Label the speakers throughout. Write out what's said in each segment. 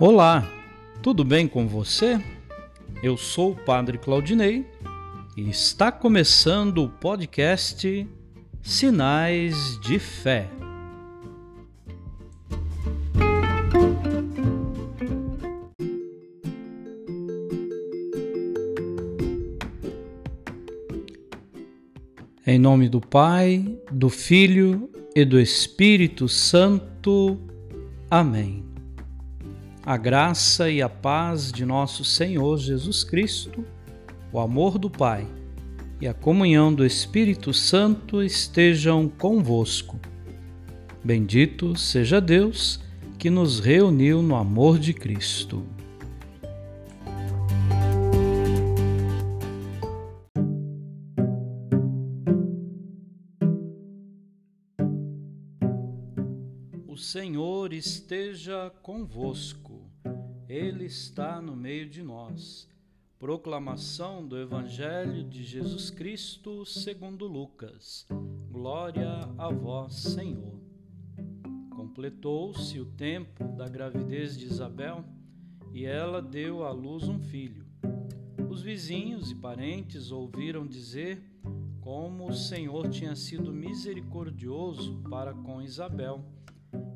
Speaker 1: Olá, tudo bem com você? Eu sou o Padre Claudinei e está começando o podcast Sinais de Fé. Em nome do Pai, do Filho e do Espírito Santo. Amém a graça e a paz de nosso Senhor Jesus Cristo, o amor do Pai e a comunhão do Espírito Santo estejam convosco. Bendito seja Deus que nos reuniu no amor de Cristo. Esteja convosco. Ele está no meio de nós. Proclamação do Evangelho de Jesus Cristo segundo Lucas. Glória a vós, Senhor. Completou-se o tempo da gravidez de Isabel e ela deu à luz um filho. Os vizinhos e parentes ouviram dizer como o Senhor tinha sido misericordioso para com Isabel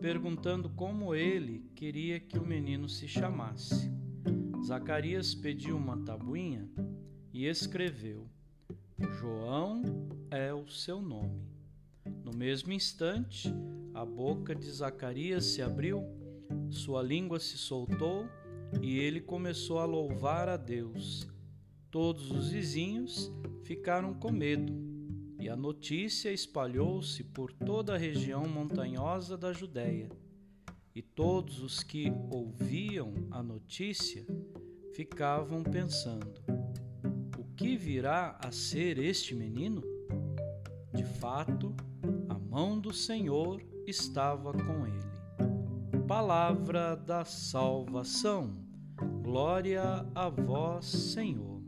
Speaker 1: perguntando como ele queria que o menino se chamasse. Zacarias pediu uma tabuinha e escreveu: João é o seu nome. No mesmo instante, a boca de Zacarias se abriu, sua língua se soltou e ele começou a louvar a Deus. Todos os vizinhos ficaram com medo e a notícia espalhou-se por toda a região montanhosa da Judéia. E todos os que ouviam a notícia ficavam pensando: o que virá a ser este menino? De fato, a mão do Senhor estava com ele. Palavra da salvação. Glória a vós, Senhor.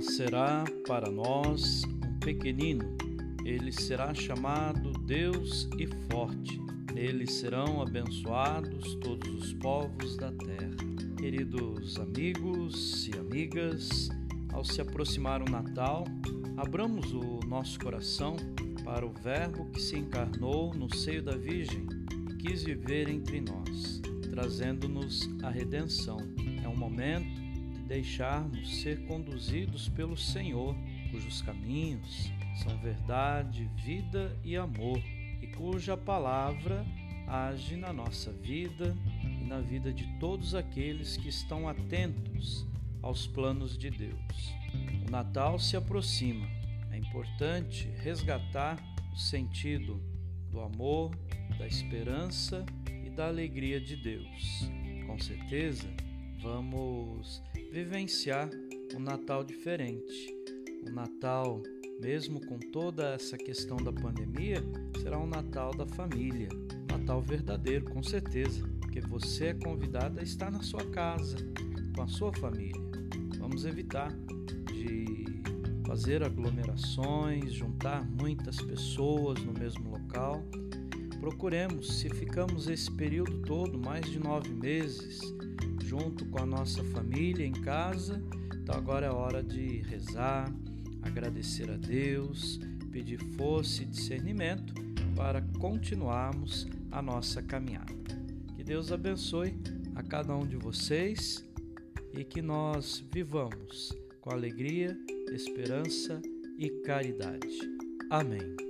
Speaker 1: Nascerá para nós um pequenino ele será chamado Deus e Forte. Neles serão abençoados todos os povos da terra. Queridos amigos e amigas, ao se aproximar o Natal, abramos o nosso coração para o Verbo que se encarnou no seio da Virgem e quis viver entre nós, trazendo-nos a redenção. É um momento deixarmos ser conduzidos pelo Senhor, cujos caminhos são verdade, vida e amor, e cuja palavra age na nossa vida e na vida de todos aqueles que estão atentos aos planos de Deus. O Natal se aproxima. É importante resgatar o sentido do amor, da esperança e da alegria de Deus. Com certeza, vamos vivenciar um Natal diferente, um Natal mesmo com toda essa questão da pandemia, será um Natal da família, Natal verdadeiro, com certeza, porque você é convidado a estar na sua casa, com a sua família. Vamos evitar de fazer aglomerações, juntar muitas pessoas no mesmo local. Procuremos, se ficamos esse período todo, mais de nove meses, junto com a nossa família em casa, então agora é hora de rezar, agradecer a Deus, pedir força e discernimento para continuarmos a nossa caminhada. Que Deus abençoe a cada um de vocês e que nós vivamos com alegria, esperança e caridade. Amém.